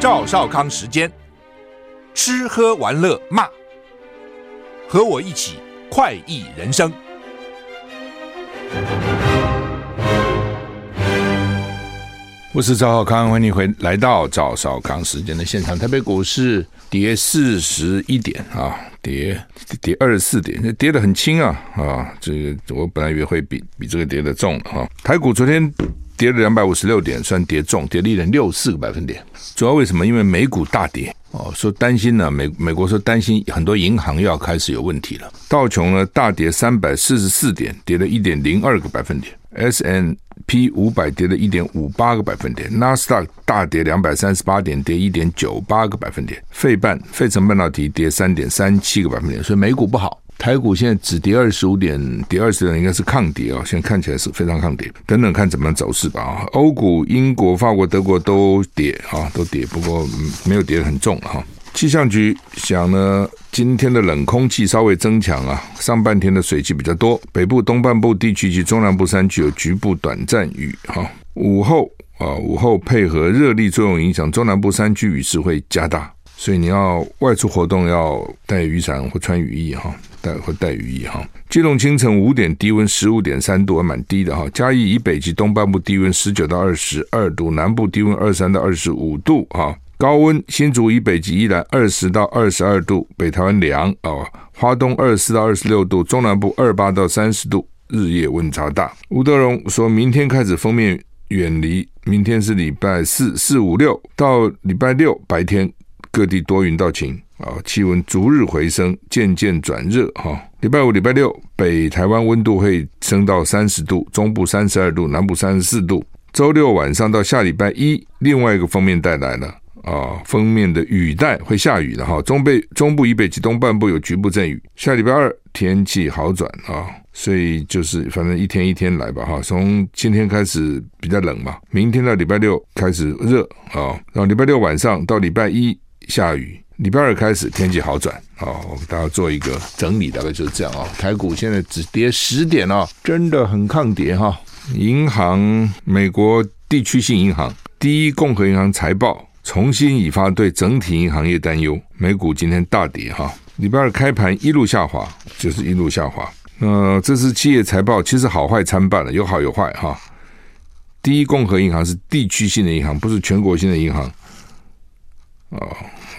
赵少康时间，吃喝玩乐骂，和我一起快意人生。我是赵少康，欢迎你回来到赵少康时间的现场。台北股市跌四十一点啊，跌跌二十四点，跌得很轻啊啊！这个我本来以为会比比这个跌得重、啊。台股昨天。跌了两百五十六点，算跌重，跌了一点六四个百分点。主要为什么？因为美股大跌哦，说担心呢，美美国说担心很多银行要开始有问题了。道琼呢大跌三百四十四点，跌了一点零二个百分点。；S N P 五百跌了一点五八个百分点。纳斯达克大跌两百三十八点，跌一点九八个百分点。费半费城半导体跌三点三七个百分点。所以美股不好。台股现在只跌二十五点，跌二十点应该是抗跌啊，现在看起来是非常抗跌。等等看怎么样走势吧啊。欧股、英国、法国、德国都跌啊，都跌，不过没有跌得很重哈。气象局想呢，今天的冷空气稍微增强啊，上半天的水汽比较多，北部东半部地区及中南部山区有局部短暂雨哈。午后啊，午后配合热力作用影响，中南部山区雨势会加大，所以你要外出活动要带雨伞或穿雨衣哈。带或带雨衣哈，基隆清晨五点低温十五点三度，还蛮低的哈。嘉义以北及东半部低温十九到二十二度，南部低温二三到二十五度哈。高温新竹以北及宜兰二十到二十二度，北台湾凉哦。花东二十四到二十六度，中南部二八到三十度，日夜温差大。吴德荣说明天开始锋面远离，明天是礼拜四四五六到礼拜六白天各地多云到晴。啊，气温逐日回升，渐渐转热哈。礼拜五、礼拜六，北台湾温度会升到三十度，中部三十二度，南部三十四度。周六晚上到下礼拜一，另外一个锋面带来了啊，锋面的雨带会下雨的哈。中北、中部以北及东半部有局部阵雨。下礼拜二天气好转啊，所以就是反正一天一天来吧哈。从今天开始比较冷嘛，明天到礼拜六开始热啊，然后礼拜六晚上到礼拜一下雨。礼拜二开始天气好转啊，我给大家做一个整理，大概就是这样啊。台股现在只跌十点啊，真的很抗跌哈。银行，美国地区性银行第一共和银行财报重新引发对整体银行业担忧，美股今天大跌哈。礼拜二开盘一路下滑，就是一路下滑。那这次企业财报其实好坏参半了，有好有坏哈。第一共和银行是地区性的银行，不是全国性的银行啊。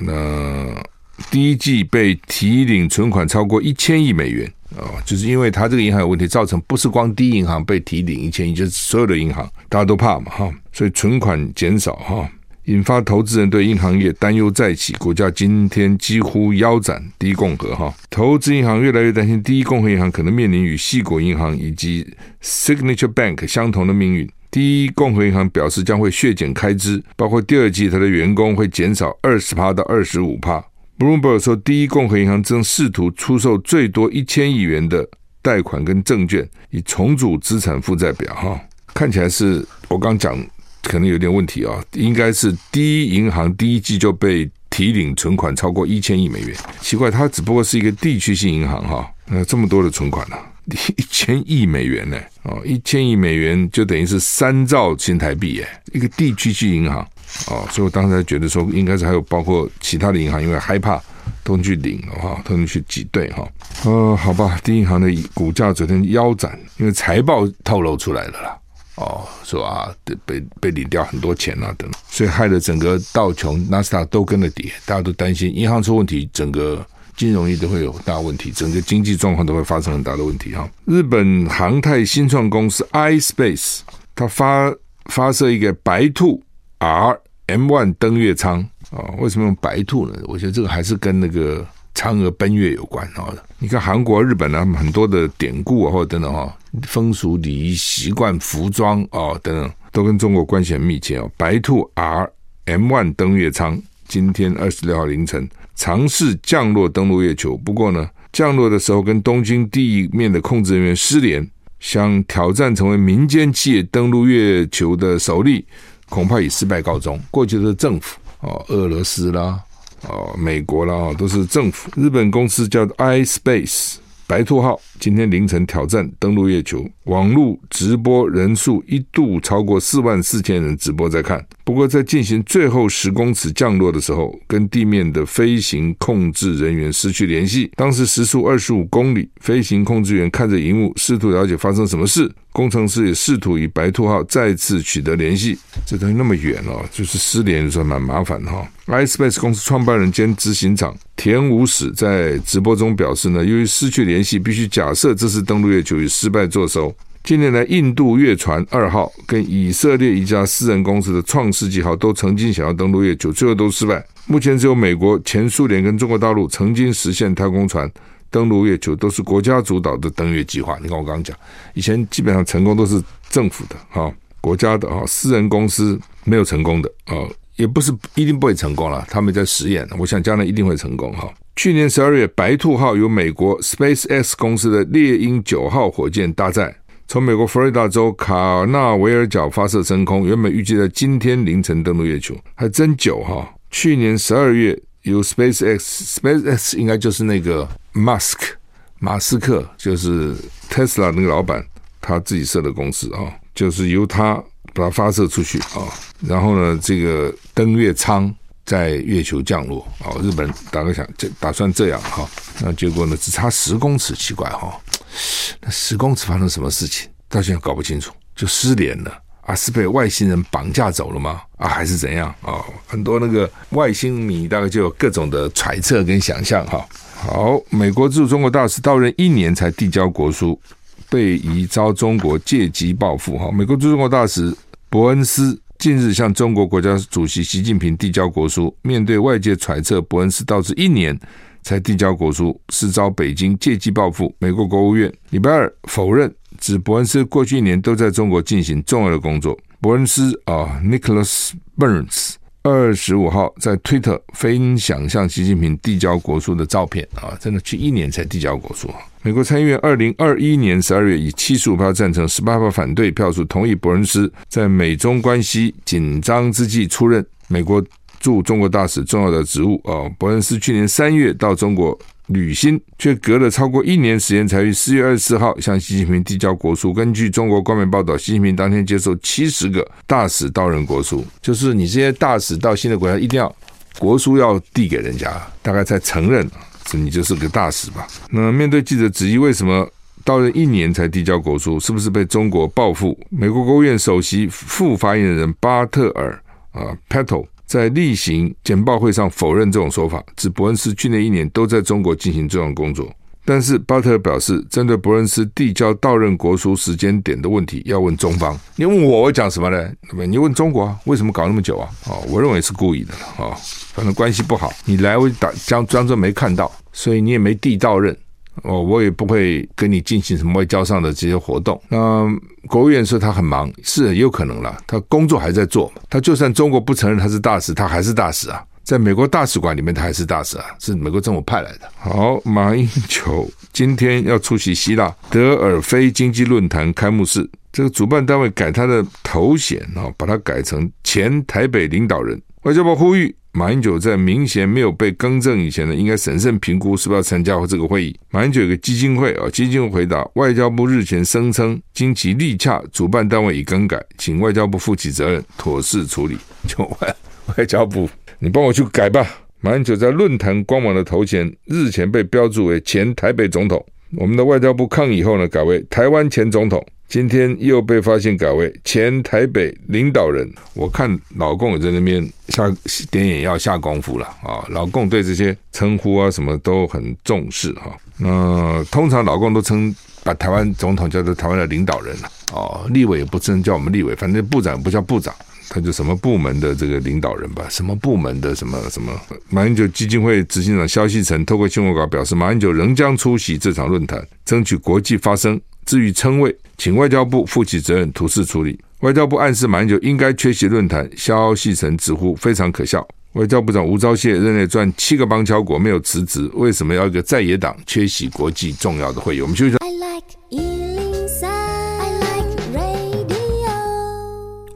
那第一季被提领存款超过一千亿美元啊，就是因为它这个银行有问题，造成不是光第一银行被提领一千亿，就是所有的银行大家都怕嘛哈，所以存款减少哈，引发投资人对银行业担忧再起，股价今天几乎腰斩。第一共和哈，投资银行越来越担心第一共和银行可能面临与矽谷银行以及 Signature Bank 相同的命运。第一共和银行表示将会削减开支，包括第二季它的员工会减少二十趴到二十五趴。Bloomberg 说，第一共和银行正试图出售最多一千亿元的贷款跟证券，以重组资产负债表。哈，看起来是我刚讲可能有点问题啊，应该是第一银行第一季就被提领存款超过一千亿美元。奇怪，它只不过是一个地区性银行哈，那这么多的存款呢、啊？一千亿美元呢？哦，一千亿美元就等于是三兆新台币耶！一个地区性银行哦，所以我当时觉得说，应该是还有包括其他的银行，因为害怕都去领哈，都去挤兑哈。呃，好吧，第一银行的股价昨天腰斩，因为财报透露出来了啦。哦，说啊，被被领掉很多钱啊等，所以害得整个道琼、纳斯达都跟着跌，大家都担心银行出问题，整个。金融业都会有大问题，整个经济状况都会发生很大的问题哈。日本航太新创公司 iSpace，它发发射一个白兔 R M One 登月舱啊，为什么用白兔呢？我觉得这个还是跟那个嫦娥奔月有关啊。你看韩国、日本呢，很多的典故啊，或者等等哈，风俗礼仪习惯、服装啊等等，都跟中国关系很密切哦。白兔 R M One 登月舱今天二十六号凌晨。尝试降落登陆月球，不过呢，降落的时候跟东京地面的控制人员失联，想挑战成为民间企业登陆月球的首例，恐怕以失败告终。过去的政府哦，俄罗斯啦，哦，美国啦，都是政府。日本公司叫 iSpace 白兔号，今天凌晨挑战登陆月球，网络直播人数一度超过四万四千人直播在看。不过在进行最后十公尺降落的时候，跟地面的飞行控制人员失去联系。当时时速二十五公里，飞行控制员看着荧幕，试图了解发生什么事。工程师也试图与白兔号再次取得联系。这东西那么远哦，就是失联就算蛮麻烦的哈。iSpace 公司创办人兼执行长田武史在直播中表示呢，由于失去联系，必须假设这次登陆月球以失败作收。近年来，印度月船二号跟以色列一家私人公司的创世纪号都曾经想要登陆月球，最后都失败。目前只有美国、前苏联跟中国大陆曾经实现太空船登陆月球，都是国家主导的登月计划。你看我刚刚讲，以前基本上成功都是政府的哈，国家的哈，私人公司没有成功的啊，也不是一定不会成功了，他们在实验，我想将来一定会成功哈。去年十二月，白兔号由美国 SpaceX 公司的猎鹰九号火箭搭载。从美国佛罗里达州卡纳维尔角发射升空，原本预计在今天凌晨登陆月球，还真久哈。去年十二月，由 SpaceX，SpaceX 应该就是那个 Musk 马斯克，就是 Tesla 那个老板，他自己设的公司啊，就是由他把它发射出去啊。然后呢，这个登月舱在月球降落啊。日本大概想这打算这样哈，那结果呢，只差十公尺，奇怪哈。那十公尺发生什么事情？到现在搞不清楚，就失联了啊？是被外星人绑架走了吗？啊，还是怎样啊、哦？很多那个外星迷大概就有各种的揣测跟想象哈。好，美国驻中国大使到任一年才递交国书，被疑遭中国借机报复哈。美国驻中国大使伯恩斯近日向中国国家主席习近平递交国书，面对外界揣测，伯恩斯到这一年。才递交国书，是遭北京借机报复。美国国务院礼拜二否认，指伯恩斯过去一年都在中国进行重要的工作。伯恩斯啊，Nicholas Burns，二十五号在推特分享向习近平递交国书的照片啊，真的去一年才递交国书。美国参议院二零二一年十二月以七十五票赞成、十八票反对票数同意伯恩斯在美中关系紧张之际出任美国。驻中国大使重要的职务啊，伯恩斯去年三月到中国履新，却隔了超过一年时间，才于四月二十四号向习近平递交国书。根据中国官媒报道，习近平当天接受七十个大使到任国书，就是你这些大使到新的国家，一定要国书要递给人家，大概才承认是你就是个大使吧。那面对记者质疑，为什么到任一年才递交国书，是不是被中国报复？美国国务院首席副发言人巴特尔啊，Patel。在例行简报会上否认这种说法，指伯恩斯去年一年都在中国进行这样工作。但是巴特尔表示，针对伯恩斯递交到任国书时间点的问题，要问中方。你问我，我讲什么呢？你问中国啊，为什么搞那么久啊？哦，我认为是故意的啊，反正关系不好，你来我打装装作没看到，所以你也没递到任。哦，我也不会跟你进行什么外交上的这些活动。那国务院说他很忙，是也有可能了，他工作还在做。他就算中国不承认他是大使，他还是大使啊，在美国大使馆里面他还是大使啊，是美国政府派来的。好，马英九今天要出席希腊德尔菲经济论坛开幕式，这个主办单位改他的头衔啊，把他改成前台北领导人。外交部呼吁。马英九在明显没有被更正以前呢，应该审慎评估是不是要参加这个会议。马英九有个基金会啊，基金会回答，外交部日前声称，经其立洽，主办单位已更改，请外交部负起责任，妥善处理。就外外交部，你帮我去改吧。马英九在论坛官网的头衔日前被标注为前台北总统，我们的外交部抗议后呢，改为台湾前总统。今天又被发现改为前台北领导人，我看老共也在那边下点眼药下功夫了啊！老共对这些称呼啊什么都很重视哈。那通常老共都称把台湾总统叫做台湾的领导人了哦，立委也不称叫我们立委，反正部长不叫部长，他就什么部门的这个领导人吧，什么部门的什么什么。马英九基金会执行长萧锡成透过新闻稿表示，马英九仍将出席这场论坛，争取国际发声。至于称谓，请外交部负起责任，妥善处理。外交部暗示马英九应该缺席论坛，消息成直呼非常可笑。外交部长吴钊燮任内赚七个邦交国没有辞职，为什么要一个在野党缺席国际重要的会议？我们休息一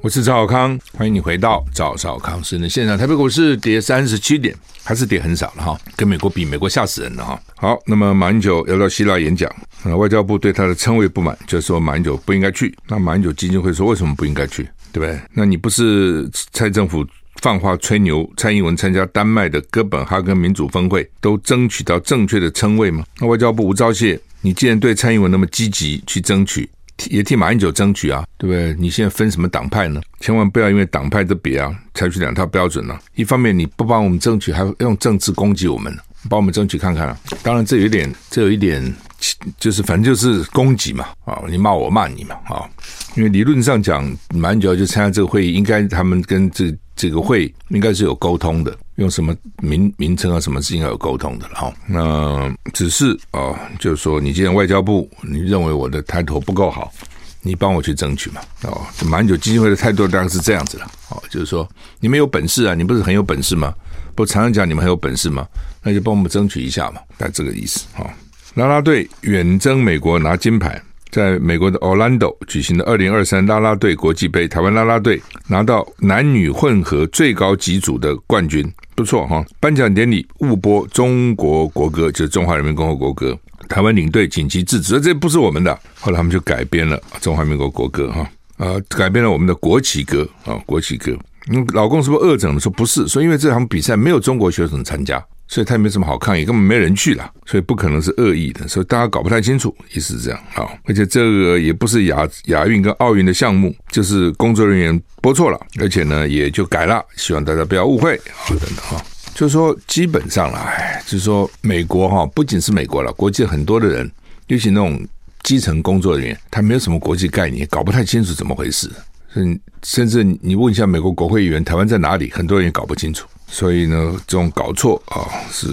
我是赵小康，欢迎你回到赵小康时间现场。台北股市跌三十七点，还是跌很少了哈，跟美国比，美国吓死人了哈。好，那么马英九要到希腊演讲，那外交部对他的称谓不满，就是说马英九不应该去。那马英九基金会说为什么不应该去？对不对？那你不是蔡政府放话吹牛，蔡英文参加丹麦的哥本哈根民主峰会，都争取到正确的称谓吗？那外交部吴钊燮，你既然对蔡英文那么积极去争取，也替马英九争取啊，对不对？你现在分什么党派呢？千万不要因为党派的别啊，采取两套标准了。一方面你不帮我们争取，还用政治攻击我们，帮我们争取看看啊。当然这有点，这有一点。就是反正就是攻击嘛，啊，你骂我骂你嘛，啊，因为理论上讲，马英九就参加这个会议，应该他们跟这这个会应该是有沟通的，用什么名名称啊，什么是应该有沟通的，哈，那只是啊，就是说，你既然外交部你认为我的抬头不够好，你帮我去争取嘛，哦，马英九基金会的态度大概是这样子了，哦，就是说你们有本事啊，你不是很有本事吗？不常常讲你们很有本事吗？那就帮我们争取一下嘛，大概这个意思，哈。啦啦队远征美国拿金牌，在美国的 Orlando 举行的二零二三啦啦队国际杯，台湾啦啦队拿到男女混合最高级组的冠军，不错哈。颁奖典礼误播中国国歌，就是中华人民共和国歌，台湾领队紧急制止，这不是我们的。后来他们就改编了中华民国国歌哈，呃，改编了我们的国旗歌啊，国旗歌。你老公是不是恶整的？说不是，说因为这场比赛没有中国选手参加。所以他也没什么好抗议，根本没人去了，所以不可能是恶意的，所以大家搞不太清楚，意思是这样啊。而且这个也不是亚亚运跟奥运的项目，就是工作人员播错了，而且呢也就改了，希望大家不要误会啊等等哈。就是说基本上啦，就是说美国哈，不仅是美国了，国际很多的人，尤其那种基层工作人员，他没有什么国际概念，搞不太清楚怎么回事。甚甚至你问一下美国国会议员，台湾在哪里，很多人也搞不清楚。所以呢，这种搞错啊，是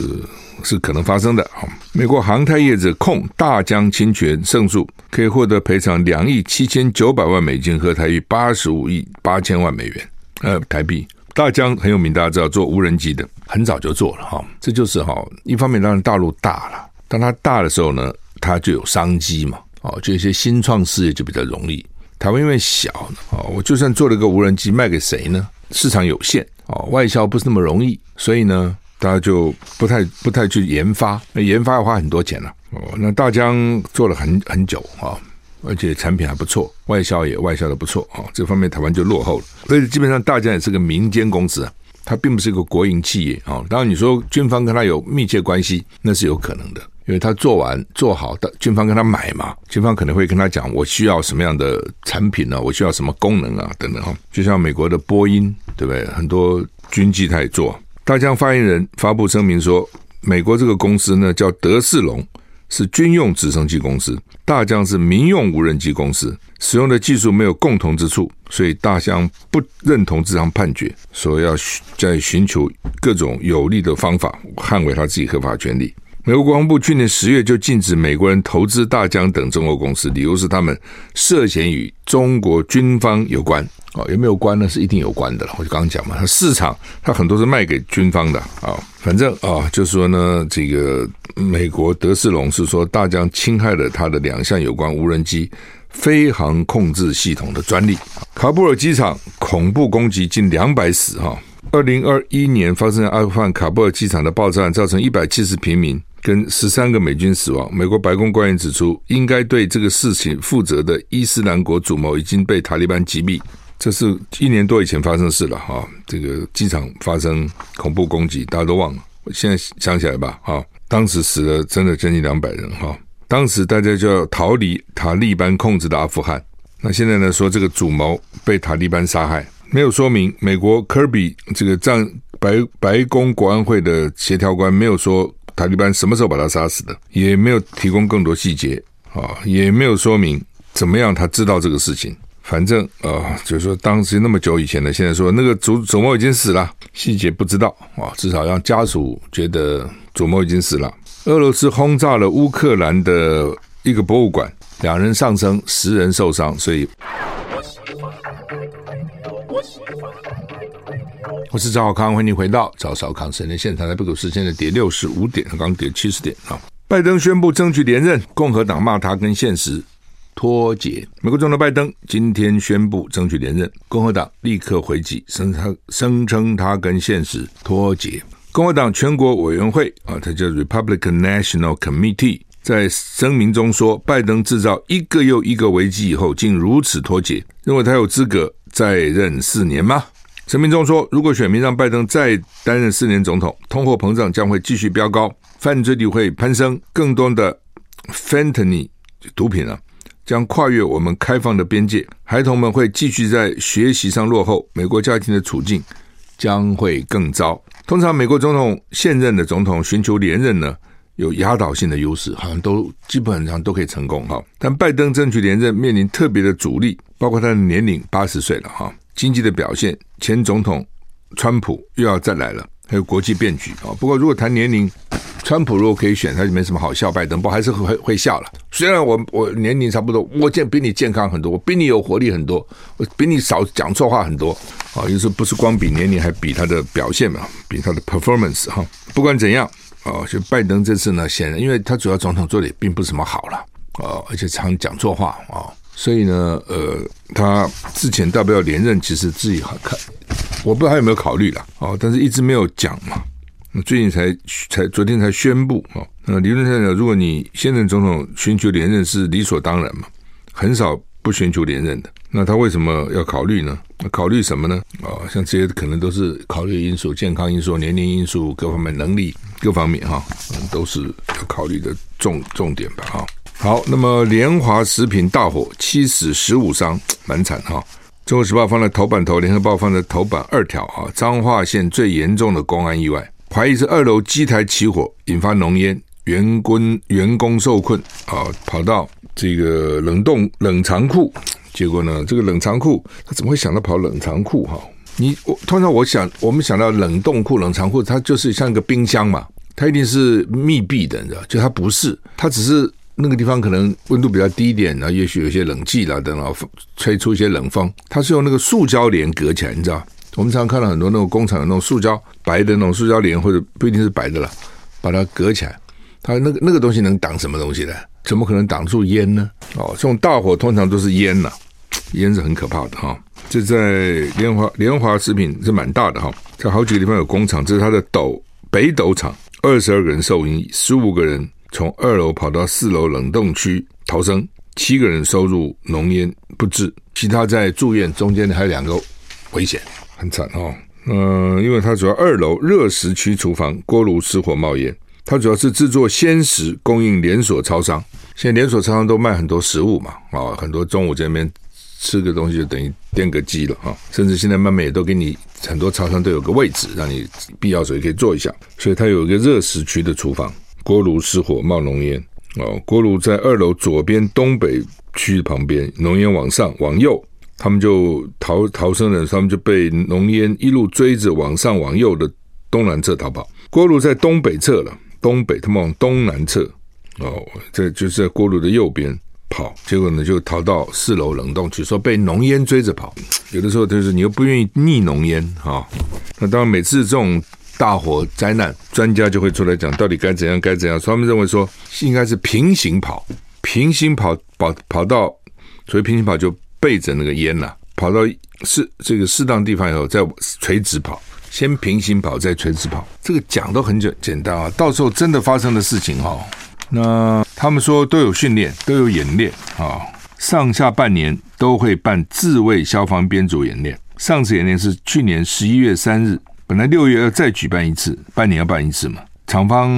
是可能发生的啊。美国航太业者控大疆侵权胜诉，可以获得赔偿两亿七千九百万美金和台币八十五亿八千万美元，呃，台币。大疆很有名，大家知道做无人机的，很早就做了哈。这就是哈，一方面当然大陆大了，当它大的时候呢，它就有商机嘛，哦，就一些新创事业就比较容易。台湾因为小啊，我就算做了个无人机，卖给谁呢？市场有限。哦，外销不是那么容易，所以呢，大家就不太不太去研发，那研发要花很多钱了，哦，那大疆做了很很久啊，而且产品还不错，外销也外销的不错啊，这方面台湾就落后了。所以基本上大疆也是个民间公司啊，它并不是一个国营企业啊。当然你说军方跟他有密切关系，那是有可能的。因为他做完做好的，军方跟他买嘛，军方可能会跟他讲，我需要什么样的产品呢？我需要什么功能啊？等等哈。就像美国的波音，对不对？很多军机他也做。大疆发言人发布声明说，美国这个公司呢叫德仕隆，是军用直升机公司；大疆是民用无人机公司，使用的技术没有共同之处，所以大疆不认同这场判决，说要在寻求各种有利的方法捍卫他自己合法权利。美国国防部去年十月就禁止美国人投资大疆等中国公司，理由是他们涉嫌与中国军方有关。哦，有没有关呢？是一定有关的了。我就刚刚讲嘛，它市场它很多是卖给军方的啊。反正啊，就是说呢，这个美国德仕隆是说大疆侵害了他的两项有关无人机飞航控制系统的专利。喀布尔机场恐怖攻击近两百死哈。二零二一年发生阿富汗喀布尔机场的爆炸案，造成一百七十平民。跟十三个美军死亡。美国白宫官员指出，应该对这个事情负责的伊斯兰国主谋已经被塔利班击毙。这是一年多以前发生的事了哈。这个机场发生恐怖攻击，大家都忘了。现在想起来吧，哈，当时死了真的将近两百人哈。当时大家就要逃离塔利班控制的阿富汗。那现在呢，说这个主谋被塔利班杀害，没有说明。美国科比这个战白白宫国安会的协调官没有说。塔利班什么时候把他杀死的？也没有提供更多细节啊，也没有说明怎么样他知道这个事情。反正啊，就是说当时那么久以前的，现在说那个主主谋已经死了，细节不知道啊，至少让家属觉得主谋已经死了。俄罗斯轰炸了乌克兰的一个博物馆，两人丧生，十人受伤，所以。我是赵小康，欢迎回到赵小康时间现场。台北股市现在跌六十五点，刚刚跌七十点啊。拜登宣布争取连任，共和党骂他跟现实脱节。美国总统拜登今天宣布争取连任，共和党立刻回击，声称声称他跟现实脱节。共和党全国委员会啊，它叫 Republican National Committee，在声明中说，拜登制造一个又一个危机以后，竟如此脱节，认为他有资格再任四年吗？声明中说，如果选民让拜登再担任四年总统，通货膨胀将会继续飙高，犯罪率会攀升，更多的 fentanyl 毒品啊，将跨越我们开放的边界，孩童们会继续在学习上落后，美国家庭的处境将会更糟。通常，美国总统现任的总统寻求连任呢，有压倒性的优势，好像都基本上都可以成功哈。但拜登争取连任面临特别的阻力，包括他的年龄八十岁了哈。经济的表现，前总统川普又要再来了，还有国际变局啊。不过，如果谈年龄，川普如果可以选，他就没什么好笑。拜登不还是会会笑了。虽然我我年龄差不多，我健比你健康很多，我比你有活力很多，我比你少讲错话很多啊。就是不是光比年龄，还比他的表现嘛，比他的 performance 哈。不管怎样啊，就拜登这次呢，显然因为他主要总统做的也并不是什么好了啊，而且常讲错话啊。所以呢，呃，他之前要不要连任，其实自己好看，我不知道他有没有考虑了啊，但是一直没有讲嘛。最近才才昨天才宣布哦。那理论上讲，如果你现任总统寻求连任是理所当然嘛，很少不寻求连任的。那他为什么要考虑呢？考虑什么呢？哦，像这些可能都是考虑因素、健康因素、年龄因素、各方面能力各方面哈，都是要考虑的重重点吧哈。好，那么联华食品大火，七死十五伤，蛮惨哈。中国时报放在头版头，联合报放在头版二条啊。彰化县最严重的公安意外，怀疑是二楼机台起火引发浓烟，员工员工受困啊，跑到这个冷冻冷藏库，结果呢，这个冷藏库他怎么会想到跑冷藏库哈？你我通常我想我们想到冷冻库、冷藏库，它就是像一个冰箱嘛，它一定是密闭的，你知道？就它不是，它只是。那个地方可能温度比较低一点，然后也许有些冷气啦等等，吹出一些冷风。它是用那个塑胶帘隔起来，你知道？我们常常看到很多那种工厂有那种塑胶白的那种塑胶帘，或者不一定是白的了，把它隔起来。它那个那个东西能挡什么东西呢？怎么可能挡住烟呢？哦，这种大火通常都是烟呐、烟是很可怕的哈。这在联华联华食品是蛮大的哈，在好几个地方有工厂。这是它的斗北斗厂，二十二个人受影，十五个人。从二楼跑到四楼冷冻区逃生，七个人收入浓烟不治，其他在住院。中间还有两个危险，很惨哦。嗯、因为它主要二楼热食区厨房锅炉失火冒烟，它主要是制作鲜食，供应连锁超商。现在连锁超商都卖很多食物嘛，啊、很多中午这边吃个东西就等于垫个机了啊、甚至现在慢慢也都给你很多超商都有个位置，让你必要时候也可以坐一下。所以它有一个热食区的厨房。锅炉失火冒浓烟哦，锅炉在二楼左边东北区旁边，浓烟往上往右，他们就逃逃生的，他们就被浓烟一路追着往上往右的东南侧逃跑。锅炉在东北侧了，东北他们往东南侧哦，在就是在锅炉的右边跑，结果呢就逃到四楼冷冻区，说被浓烟追着跑。有的时候就是你又不愿意逆浓烟哈，那当然每次这种。大火灾难，专家就会出来讲到底该怎样，该怎样。他们认为说，应该是平行跑，平行跑跑跑到，所以平行跑就背着那个烟呐，跑到适这个适当地方以后再垂直跑，先平行跑再垂直跑。这个讲都很简简单啊，到时候真的发生的事情哈，那他们说都有训练，都有演练啊，上下半年都会办自卫消防编组演练。上次演练是去年十一月三日。本来六月要再举办一次，半年要办一次嘛。厂方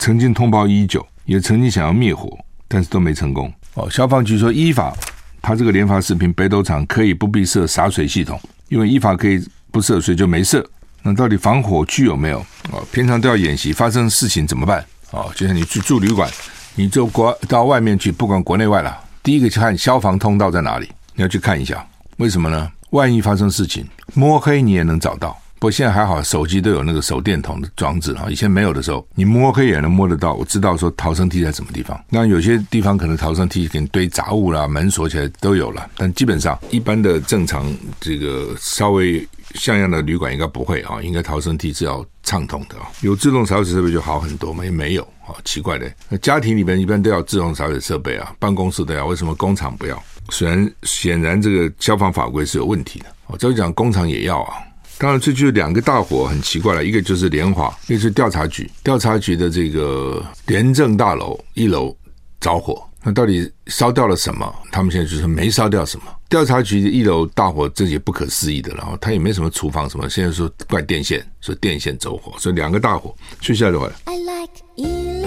曾经通报已久，也曾经想要灭火，但是都没成功。哦，消防局说依法，他这个联发视频北斗厂可以不必设洒水系统，因为依法可以不设水就没设。那到底防火区有没有？啊，平常都要演习，发生事情怎么办？啊，就像你去住旅馆，你就国到外面去，不管国内外了，第一个去看消防通道在哪里，你要去看一下。为什么呢？万一发生事情，摸黑你也能找到。不过现在还好，手机都有那个手电筒的装置啊。以前没有的时候，你摸黑也能摸得到。我知道说逃生梯在什么地方。那有些地方可能逃生梯给你堆杂物啦，门锁起来都有了。但基本上一般的正常这个稍微像样的旅馆应该不会啊，应该逃生梯是要畅通的啊。有自动洒水设备就好很多嘛，也没有啊，奇怪的。那家庭里面一般都要自动洒水设备啊，办公室都要，为什么工厂不要？虽然显然这个消防法规是有问题的。我这样讲，工厂也要啊。当然，这就两个大火很奇怪了，一个就是联华，一个是调查局。调查局的这个廉政大楼一楼着火，那到底烧掉了什么？他们现在就是没烧掉什么，调查局的一楼大火，这也不可思议的。然后他也没什么厨房什么，现在说怪电线，说电线走火，所以两个大火。接下来的话，I like 103,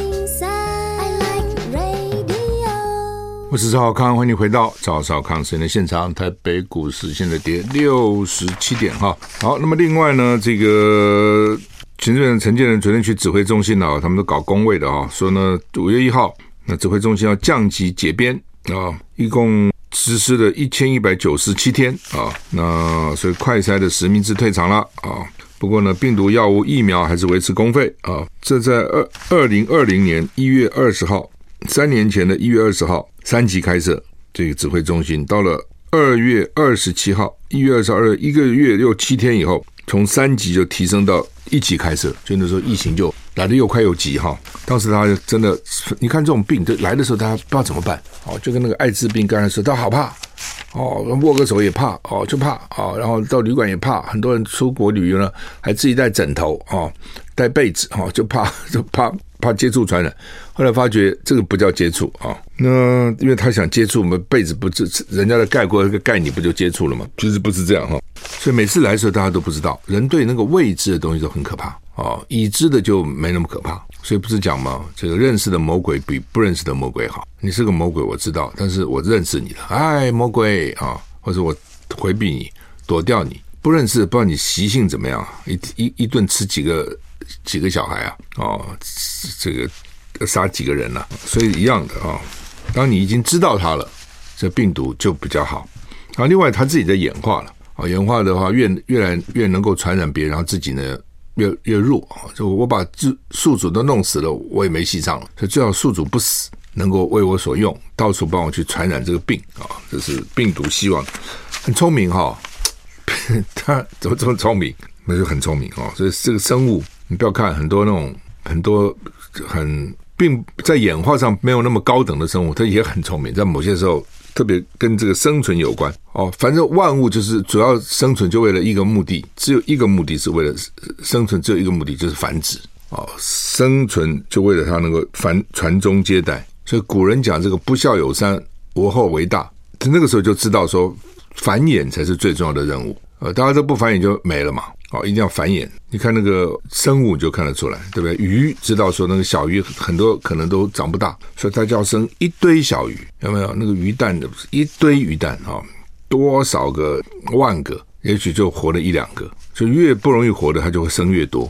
我是赵少康，欢迎你回到赵少康时间的现场。台北股市现在跌六十七点哈。好，那么另外呢，这个行政院陈建仁昨天去指挥中心了，他们都搞公卫的啊，说呢五月一号那指挥中心要降级解编啊，一共。实施了一千一百九十七天啊，那所以快筛的实名制退场了啊。不过呢，病毒药物疫苗还是维持公费啊。这在二二零二零年一月二十号，三年前的一月二十号，三级开设这个指挥中心。到了二月二十七号，一月二十二一个月又七天以后，从三级就提升到一级开设，就那时候疫情就来得又快又急哈。当时他真的，你看这种病，就来的时候，大家不知道怎么办哦，就跟那个艾滋病刚才说，他好怕哦，握个手也怕哦，就怕哦，然后到旅馆也怕，很多人出国旅游呢，还自己带枕头哦，带被子哦，就怕就怕怕接触传染。后来发觉这个不叫接触啊，那因为他想接触，我们被子不是人家的盖过，那个盖你不就接触了吗？其实不是这样哈。所以每次来的时候，大家都不知道，人对那个未知的东西都很可怕啊，已知的就没那么可怕。所以不是讲吗？这个认识的魔鬼比不认识的魔鬼好。你是个魔鬼，我知道，但是我认识你了。哎，魔鬼啊，或者我回避你，躲掉你。不认识，不知道你习性怎么样，一一一顿吃几个几个小孩啊？哦，这个杀几个人了，所以一样的啊。当你已经知道它了，这病毒就比较好。啊，另外它自己在演化了。啊，演化的话越越来越能够传染别人，然后自己呢？越越弱啊！就我把宿宿主都弄死了，我也没戏唱了。所以最好宿主不死，能够为我所用，到处帮我去传染这个病啊！这是病毒希望很聪明哈，他怎么这么聪明？那就很聪明啊！所以这个生物，你不要看很多那种很多很并在演化上没有那么高等的生物，它也很聪明，在某些时候。特别跟这个生存有关哦，反正万物就是主要生存就为了一个目的，只有一个目的是为了生存，只有一个目的就是繁殖哦，生存就为了它能够繁传宗接代，所以古人讲这个不孝有三，无后为大，他那个时候就知道说繁衍才是最重要的任务，呃，大家都不繁衍就没了嘛。哦，一定要繁衍。你看那个生物就看得出来，对不对？鱼知道说那个小鱼很多可能都长不大，所以它就要生一堆小鱼，有没有？那个鱼蛋的一堆鱼蛋啊，多少个万个，也许就活了一两个。就越不容易活的，它就会生越多，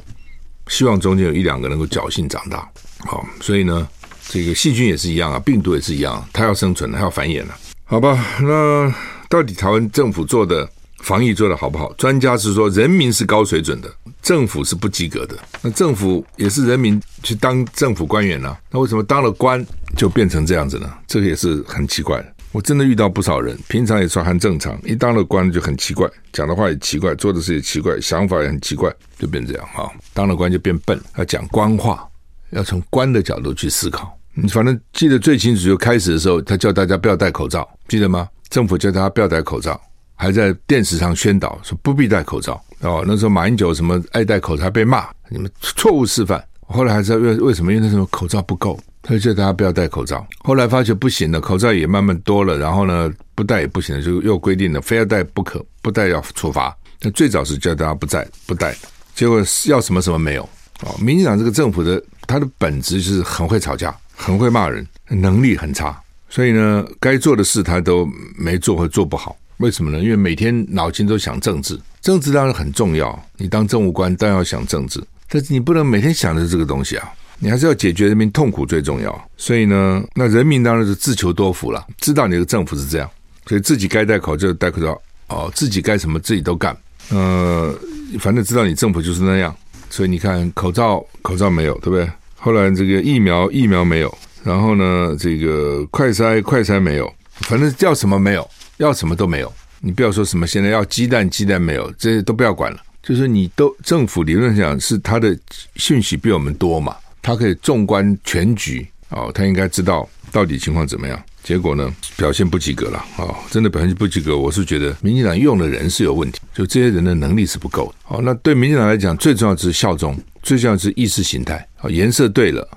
希望中间有一两个能够侥幸长大。好，所以呢，这个细菌也是一样啊，病毒也是一样，它要生存，它要繁衍了。好吧，那到底台湾政府做的？防疫做得好不好？专家是说，人民是高水准的，政府是不及格的。那政府也是人民去当政府官员呢？那为什么当了官就变成这样子呢？这个也是很奇怪的。我真的遇到不少人，平常也算很正常，一当了官就很奇怪，讲的话也奇怪，做的事也奇怪，想法也很奇怪，就变这样哈。当了官就变笨，要讲官话，要从官的角度去思考。你反正记得最清楚，就开始的时候，他叫大家不要戴口罩，记得吗？政府叫大家不要戴口罩。还在电视上宣导说不必戴口罩哦，那时候马英九什么爱戴口罩被骂，你们错误示范。后来还知道为为什么？因为那时候口罩不够，他就叫大家不要戴口罩。后来发觉不行了，口罩也慢慢多了，然后呢不戴也不行了，就又规定了非要戴不可，不戴要处罚。那最早是叫大家不戴不戴，结果要什么什么没有哦。民进党这个政府的他的本质就是很会吵架，很会骂人，能力很差，所以呢该做的事他都没做或做不好。为什么呢？因为每天脑筋都想政治，政治当然很重要。你当政务官当然要想政治，但是你不能每天想的是这个东西啊！你还是要解决人民痛苦最重要。所以呢，那人民当然是自求多福了，知道你的政府是这样，所以自己该戴口罩戴口罩哦，自己该什么自己都干。呃，反正知道你政府就是那样，所以你看口罩口罩没有，对不对？后来这个疫苗疫苗没有，然后呢，这个快筛快筛没有，反正叫什么没有。要什么都没有，你不要说什么现在要鸡蛋，鸡蛋没有，这些都不要管了。就是你都政府理论上是他的讯息比我们多嘛，他可以纵观全局哦，他应该知道到底情况怎么样。结果呢，表现不及格了哦，真的表现不及格。我是觉得民进党用的人是有问题，就这些人的能力是不够的。好，那对民进党来讲，最重要的是效忠，最重要的是意识形态。好，颜色对了，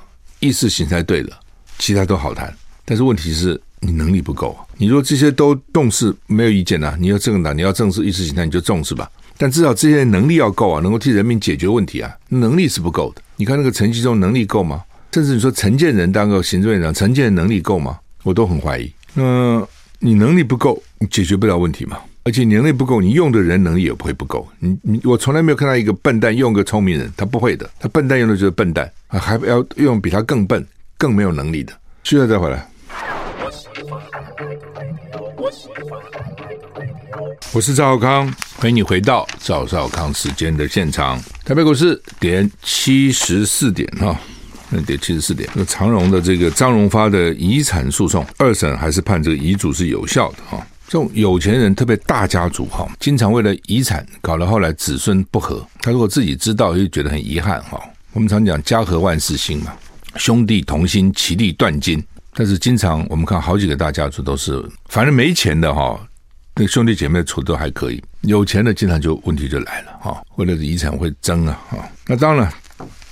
意识形态对了，其他都好谈。但是问题是。你能力不够。你说这些都重视，没有意见啊。你要政党，你要正视意识形态，你就重视吧。但至少这些能力要够啊，能够替人民解决问题啊。能力是不够的。你看那个陈吉仲能力够吗？甚至你说陈建仁当个行政院长，陈建仁能力够吗？我都很怀疑。那你能力不够，你解决不了问题嘛。而且你能力不够，你用的人能力也不会不够。你你我从来没有看到一个笨蛋用个聪明人，他不会的。他笨蛋用的就是笨蛋啊，还要用比他更笨、更没有能力的。去了再回来。我是赵少康，欢迎你回到赵少康时间的现场。台北股市跌七十四点哈，那跌七十四点。那长荣的这个张荣发的遗产诉讼，二审还是判这个遗嘱是有效的哈。这种有钱人，特别大家族哈，经常为了遗产搞了后来子孙不和。他如果自己知道，又觉得很遗憾哈。我们常讲家和万事兴嘛，兄弟同心，其利断金。但是经常我们看好几个大家族都是，反正没钱的哈，那兄弟姐妹处都还可以，有钱的经常就问题就来了哈，为了遗产会争啊哈。那当然。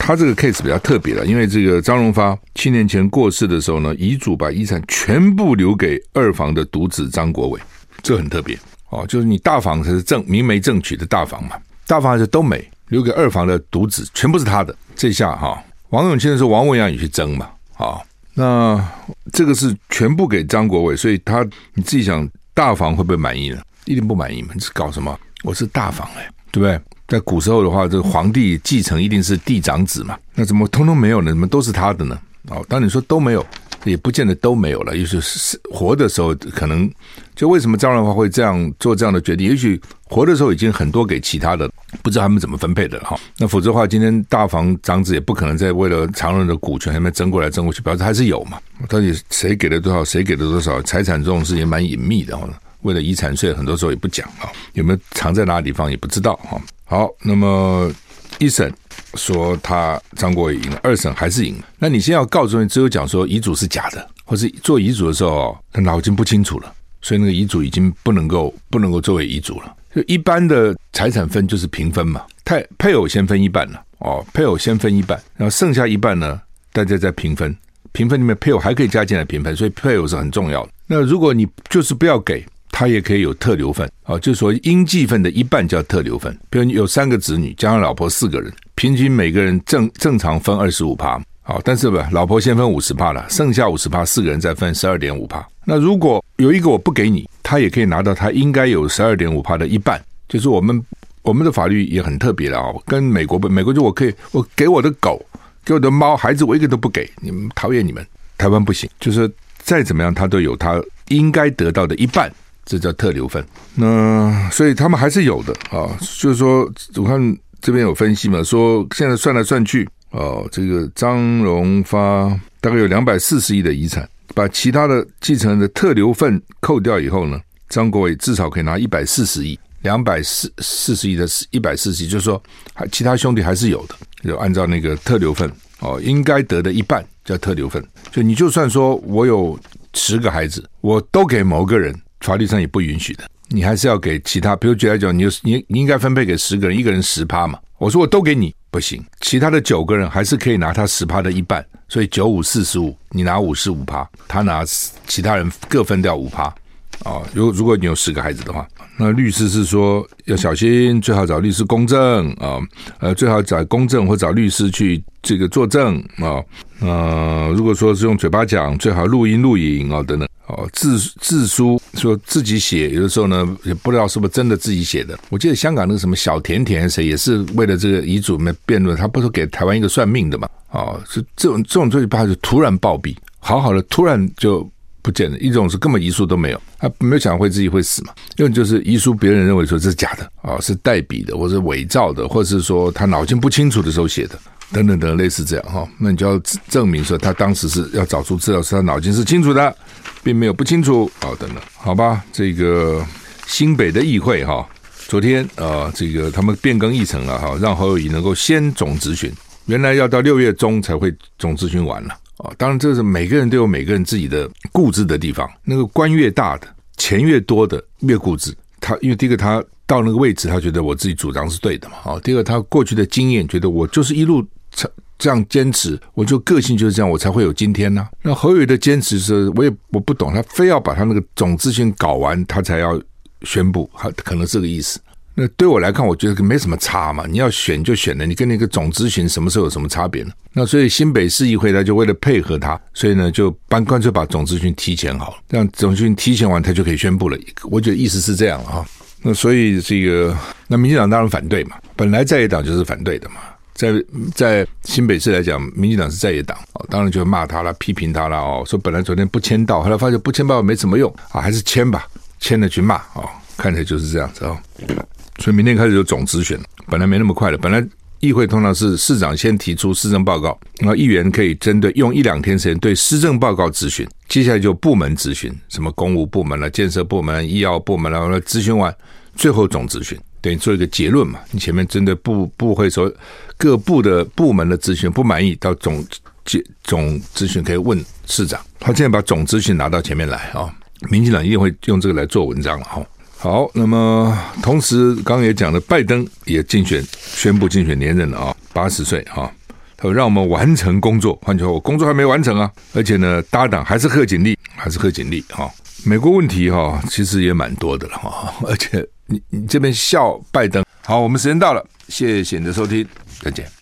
他这个 case 比较特别了，因为这个张荣发七年前过世的时候呢，遗嘱把遗产全部留给二房的独子张国伟，这很特别哦。就是你大房才是正明媒正娶的大房嘛，大房还是都没留给二房的独子，全部是他的。这下哈、王永庆的时候，王文洋也去争嘛，啊、那这个是全部给张国伟，所以他你自己想，大房会不会满意呢？一定不满意嘛？你是搞什么？我是大房哎，对不对？在古时候的话，这个皇帝继承一定是嫡长子嘛？那怎么通通没有呢？怎么都是他的呢？哦，当你说都没有，也不见得都没有了。也许是活的时候，可能就为什么张荣华会这样做这样的决定？也许活的时候已经很多给其他的，不知道他们怎么分配的哈。那否则的话，今天大房长子也不可能再为了常人的股权，还没争过来争过去，表示还是有嘛。到底谁给了多少，谁给了多少？财产这种事情蛮隐秘的哈。为了遗产税，很多时候也不讲啊，有没有藏在哪个地方也不知道哈。好，那么一审说他张国伟赢了，二审还是赢了。那你现在要告诉你，只有讲说遗嘱是假的，或是做遗嘱的时候他脑筋不清楚了，所以那个遗嘱已经不能够不能够作为遗嘱了。就一般的财产分就是平分嘛，太配偶先分一半了哦，配偶先分一半，然后剩下一半呢，大家再平分。平分里面配偶还可以加进来平分，所以配偶是很重要的。那如果你就是不要给。他也可以有特留份，啊，就是说应继份的一半叫特留份。比如你有三个子女，加上老婆四个人，平均每个人正正常分二十五趴，好，但是不，老婆先分五十趴了，剩下五十趴，四个人再分十二点五趴。那如果有一个我不给你，他也可以拿到他应该有十二点五趴的一半。就是我们我们的法律也很特别的啊，跟美国不，美国就我可以我给我的狗，给我的猫，孩子我一个都不给，你们讨厌你们，台湾不行，就是再怎么样他都有他应该得到的一半。这叫特留份，那所以他们还是有的啊。就是说，我看这边有分析嘛，说现在算来算去，哦，这个张荣发大概有两百四十亿的遗产，把其他的继承人的特留份扣掉以后呢，张国伟至少可以拿一百四十亿，两百四四十亿的一百四十亿，就是说，还其他兄弟还是有的，就按照那个特留份哦，应该得的一半叫特留份。就你就算说我有十个孩子，我都给某个人。法律上也不允许的，你还是要给其他。比如举来讲，你你你应该分配给十个人，一个人十趴嘛。我说我都给你，不行。其他的九个人还是可以拿他十趴的一半，所以九五四十五，你拿五十五趴，他拿其他人各分掉五趴。啊，如如果你有十个孩子的话，那律师是说要小心，最好找律师公证啊，呃，最好找公证或找律师去这个作证啊。呃，如果说是用嘴巴讲，最好录音录影啊等等。哦，自自书说自己写，有的时候呢也不知道是不是真的自己写的。我记得香港那个什么小甜甜谁也是为了这个遗嘱没辩论，他不是给台湾一个算命的嘛？哦，是这种这种最怕就突然暴毙，好好的突然就不见了。一种是根本遗书都没有，他没有想会自己会死嘛？因为就是遗书别人认为说这是假的啊，是代笔的，或者伪造的，或者是说他脑筋不清楚的时候写的。等等等，类似这样哈，那你就要证明说他当时是要找出资料，是他脑筋是清楚的，并没有不清楚。好，等等，好吧，这个新北的议会哈，昨天啊，这个他们变更议程了哈，让侯友宜能够先总咨询，原来要到六月中才会总咨询完了啊。当然，这是每个人都有每个人自己的固执的地方，那个官越大的，钱越多的越固执。他因为第一个他到那个位置，他觉得我自己主张是对的嘛。好，第二他过去的经验，觉得我就是一路。这这样坚持，我就个性就是这样，我才会有今天呢、那侯宇的坚持是，我也我不懂，他非要把他那个总咨询搞完，他才要宣布，他可能这个意思。那对我来看，我觉得没什么差嘛。你要选就选了，你跟那个总咨询什么时候有什么差别呢？那所以新北市议会他就为了配合他，所以呢就搬干脆把总咨询提前好了，这样总咨询提前完，他就可以宣布了。我觉得意思是这样啊。那所以这个，那民进党当然反对嘛，本来在野党就是反对的嘛。在在新北市来讲，民进党是在野党哦，当然就骂他了，批评他了哦，说本来昨天不签到，后来发现不签到没什么用啊，还是签吧，签了去骂哦，看起来就是这样子哦。所以明天开始就总质询，本来没那么快的。本来议会通常是市长先提出施政报告，然后议员可以针对用一两天时间对施政报告质询，接下来就部门质询，什么公务部门了、建设部门、医药部门了，然后质询完，最后总质询，等于做一个结论嘛。你前面针对部部会说各部的部门的咨询不满意，到总结总咨询可以问市长。他现在把总咨询拿到前面来啊，民进党一定会用这个来做文章了哈。好，那么同时刚刚也讲了，拜登也竞选宣布竞选连任了啊，八十岁啊，他说让我们完成工作，换句话说，我工作还没完成啊，而且呢，搭档还是贺锦丽，还是贺锦丽哈。美国问题哈，其实也蛮多的了哈，而且你你这边笑拜登，好，我们时间到了，谢谢你的收听，再见。